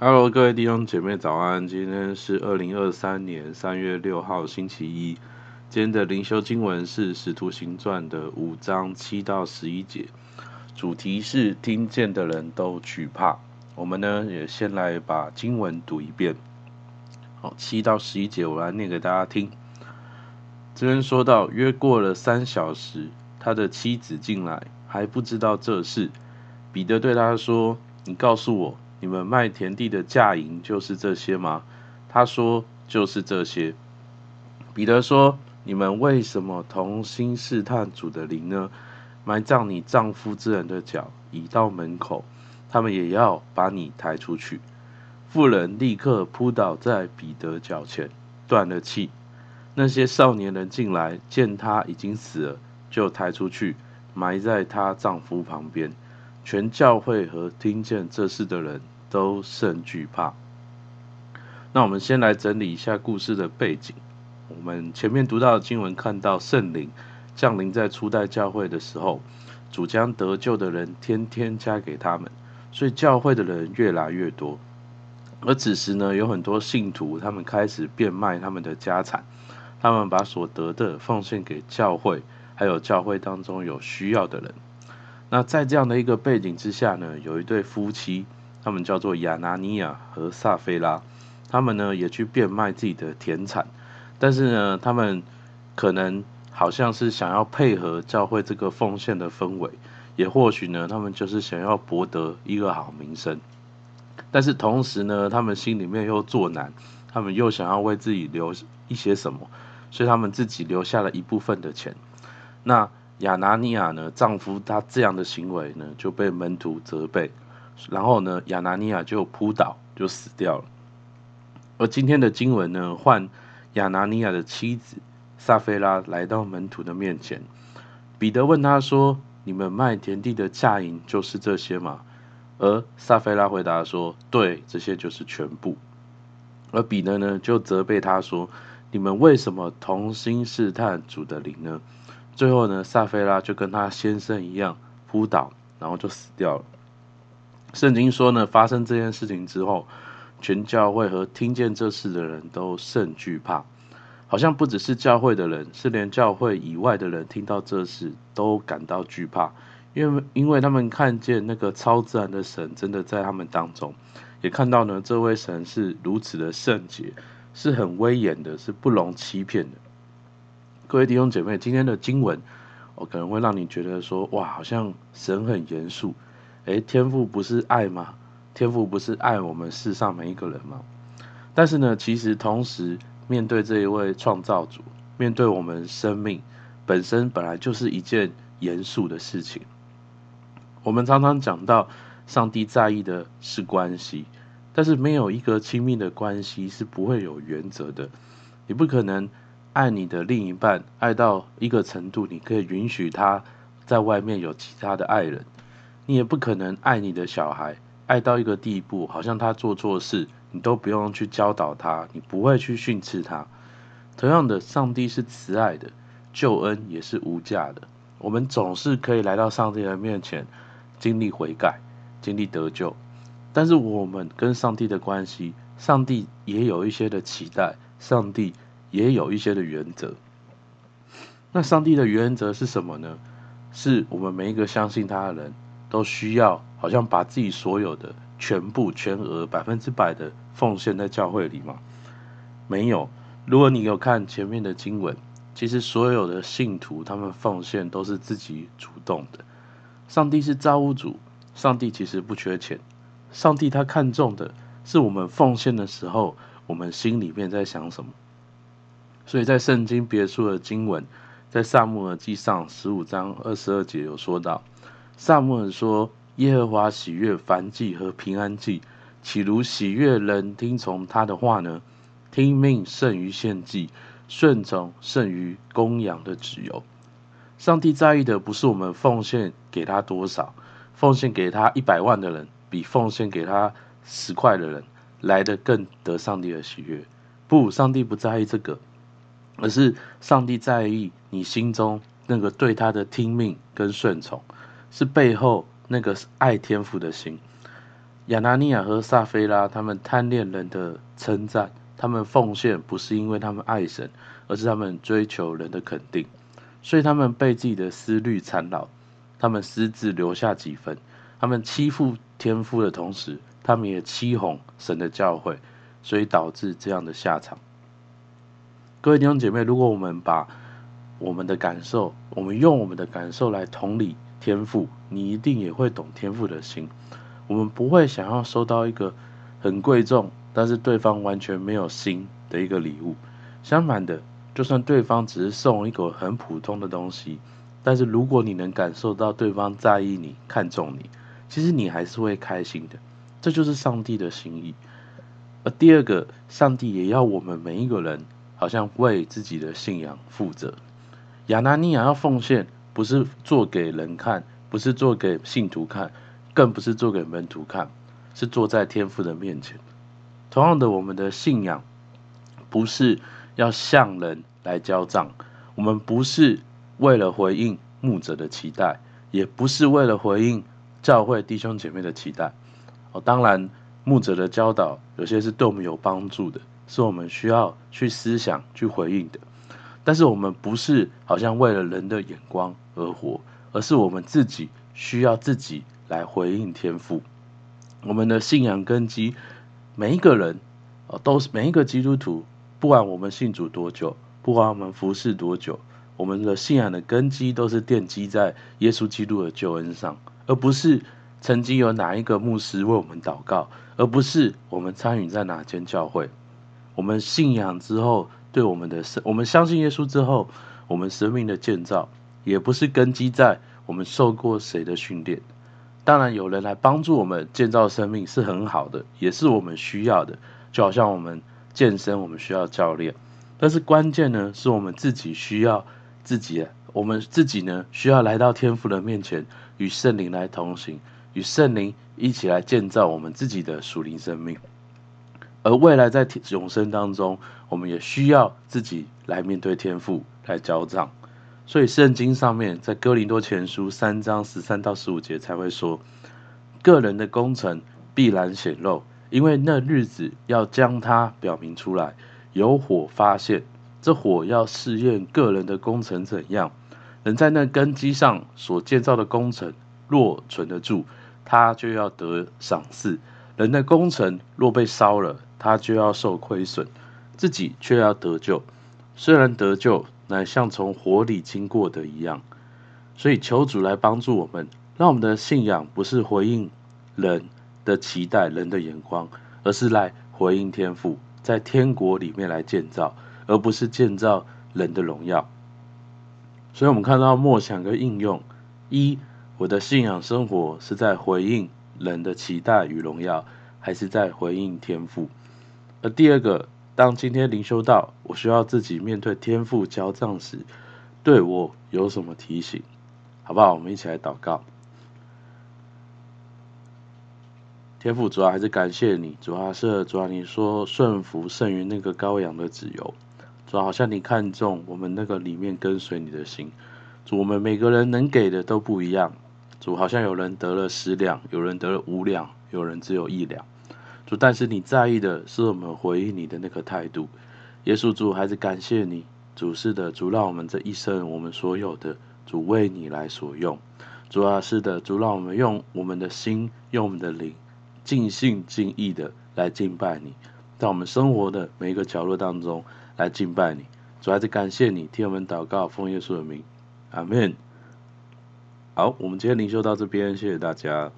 Hello，各位弟兄姐妹早安！今天是二零二三年三月六号星期一。今天的灵修经文是《使徒行传》的五章七到十一节，主题是听见的人都惧怕。我们呢也先来把经文读一遍。好，七到十一节，我来念给大家听。这边说到，约过了三小时，他的妻子进来，还不知道这事。彼得对他说：“你告诉我。”你们卖田地的价银就是这些吗？他说就是这些。彼得说：你们为什么同心试探主的灵呢？埋葬你丈夫之人的脚已到门口，他们也要把你抬出去。妇人立刻扑倒在彼得脚前，断了气。那些少年人进来，见他已经死了，就抬出去，埋在她丈夫旁边。全教会和听见这事的人。都甚惧怕。那我们先来整理一下故事的背景。我们前面读到的经文，看到圣灵降临在初代教会的时候，主将得救的人天天加给他们，所以教会的人越来越多。而此时呢，有很多信徒，他们开始变卖他们的家产，他们把所得的奉献给教会，还有教会当中有需要的人。那在这样的一个背景之下呢，有一对夫妻。他们叫做亚拿尼亚和撒非拉，他们呢也去变卖自己的田产，但是呢，他们可能好像是想要配合教会这个奉献的氛围，也或许呢，他们就是想要博得一个好名声，但是同时呢，他们心里面又作难，他们又想要为自己留一些什么，所以他们自己留下了一部分的钱。那亚拿尼亚呢，丈夫他这样的行为呢，就被门徒责备。然后呢，亚拿尼亚就扑倒，就死掉了。而今天的经文呢，换亚拿尼亚的妻子撒菲拉来到门徒的面前，彼得问他说：“你们卖田地的价银就是这些吗？”而撒菲拉回答说：“对，这些就是全部。”而彼得呢，就责备他说：“你们为什么同心试探主的灵呢？”最后呢，撒菲拉就跟他先生一样扑倒，然后就死掉了。圣经说呢，发生这件事情之后，全教会和听见这事的人都甚惧怕，好像不只是教会的人，是连教会以外的人听到这事都感到惧怕，因为因为他们看见那个超自然的神真的在他们当中，也看到呢，这位神是如此的圣洁，是很威严的，是不容欺骗的。各位弟兄姐妹，今天的经文，我可能会让你觉得说，哇，好像神很严肃。诶，天赋不是爱吗？天赋不是爱我们世上每一个人吗？但是呢，其实同时面对这一位创造主，面对我们生命本身，本来就是一件严肃的事情。我们常常讲到，上帝在意的是关系，但是没有一个亲密的关系是不会有原则的。你不可能爱你的另一半爱到一个程度，你可以允许他在外面有其他的爱人。你也不可能爱你的小孩爱到一个地步，好像他做错事，你都不用去教导他，你不会去训斥他。同样的，上帝是慈爱的，救恩也是无价的。我们总是可以来到上帝的面前，经历悔改，经历得救。但是我们跟上帝的关系，上帝也有一些的期待，上帝也有一些的原则。那上帝的原则是什么呢？是我们每一个相信他的人。都需要好像把自己所有的全部全额百分之百的奉献在教会里吗？没有。如果你有看前面的经文，其实所有的信徒他们奉献都是自己主动的。上帝是造物主，上帝其实不缺钱。上帝他看重的是我们奉献的时候，我们心里面在想什么。所以在圣经别处的经文，在撒母耳记上十五章二十二节有说到。撒母耳说：“耶和华喜悦燔祭和平安祭，岂如喜悦人听从他的话呢？听命胜于献祭，顺从胜于公羊的脂油。上帝在意的不是我们奉献给他多少，奉献给他一百万的人，比奉献给他十块的人来得更得上帝的喜悦。不，上帝不在意这个，而是上帝在意你心中那个对他的听命跟顺从。”是背后那个爱天父的心，亚拿尼亚和撒非拉，他们贪恋人的称赞，他们奉献不是因为他们爱神，而是他们追求人的肯定，所以他们被自己的思虑缠绕，他们私自留下几分，他们欺负天父的同时，他们也欺哄神的教诲，所以导致这样的下场。各位弟兄姐妹，如果我们把我们的感受，我们用我们的感受来同理天赋，你一定也会懂天赋的心。我们不会想要收到一个很贵重，但是对方完全没有心的一个礼物。相反的，就算对方只是送一个很普通的东西，但是如果你能感受到对方在意你、看重你，其实你还是会开心的。这就是上帝的心意。而第二个，上帝也要我们每一个人，好像为自己的信仰负责。亚拿尼亚要奉献，不是做给人看，不是做给信徒看。更不是做给门徒看，是坐在天父的面前。同样的，我们的信仰不是要向人来交账，我们不是为了回应牧者的期待，也不是为了回应教会弟兄姐妹的期待。哦，当然，牧者的教导有些是对我们有帮助的，是我们需要去思想、去回应的。但是，我们不是好像为了人的眼光而活，而是我们自己需要自己。来回应天赋，我们的信仰根基，每一个人啊，都是每一个基督徒，不管我们信主多久，不管我们服侍多久，我们的信仰的根基都是奠基在耶稣基督的救恩上，而不是曾经有哪一个牧师为我们祷告，而不是我们参与在哪间教会。我们信仰之后，对我们的生，我们相信耶稣之后，我们生命的建造，也不是根基在我们受过谁的训练。当然，有人来帮助我们建造生命是很好的，也是我们需要的。就好像我们健身，我们需要教练。但是关键呢，是我们自己需要自己，我们自己呢需要来到天父的面前，与圣灵来同行，与圣灵一起来建造我们自己的属灵生命。而未来在永生当中，我们也需要自己来面对天父来交账。所以圣经上面在哥林多前书三章十三到十五节才会说，个人的工程必然显露，因为那日子要将它表明出来，有火发现，这火要试验个人的工程怎样，能在那根基上所建造的工程若存得住，他就要得赏赐；人的工程若被烧了，他就要受亏损，自己却要得救，虽然得救。乃像从火里经过的一样，所以求主来帮助我们，让我们的信仰不是回应人的期待、人的眼光，而是来回应天赋，在天国里面来建造，而不是建造人的荣耀。所以，我们看到默想跟应用：一，我的信仰生活是在回应人的期待与荣耀，还是在回应天赋？而第二个。当今天灵修到我需要自己面对天父交账时，对我有什么提醒？好不好？我们一起来祷告。天父，主要还是感谢你，主要是主要你说顺服胜于那个羔羊的自由，主要好像你看重我们那个里面跟随你的心。主，我们每个人能给的都不一样。主，好像有人得了十两，有人得了五两，有人只有一两。主，但是你在意的是我们回应你的那个态度。耶稣主，还是感谢你，主是的，主让我们这一生我们所有的主为你来所用。主啊，是的，主让我们用我们的心，用我们的灵，尽心尽意的来敬拜你，在我们生活的每一个角落当中来敬拜你。主，还是感谢你，替我们祷告，奉耶稣的名，阿门。好，我们今天灵修到这边，谢谢大家。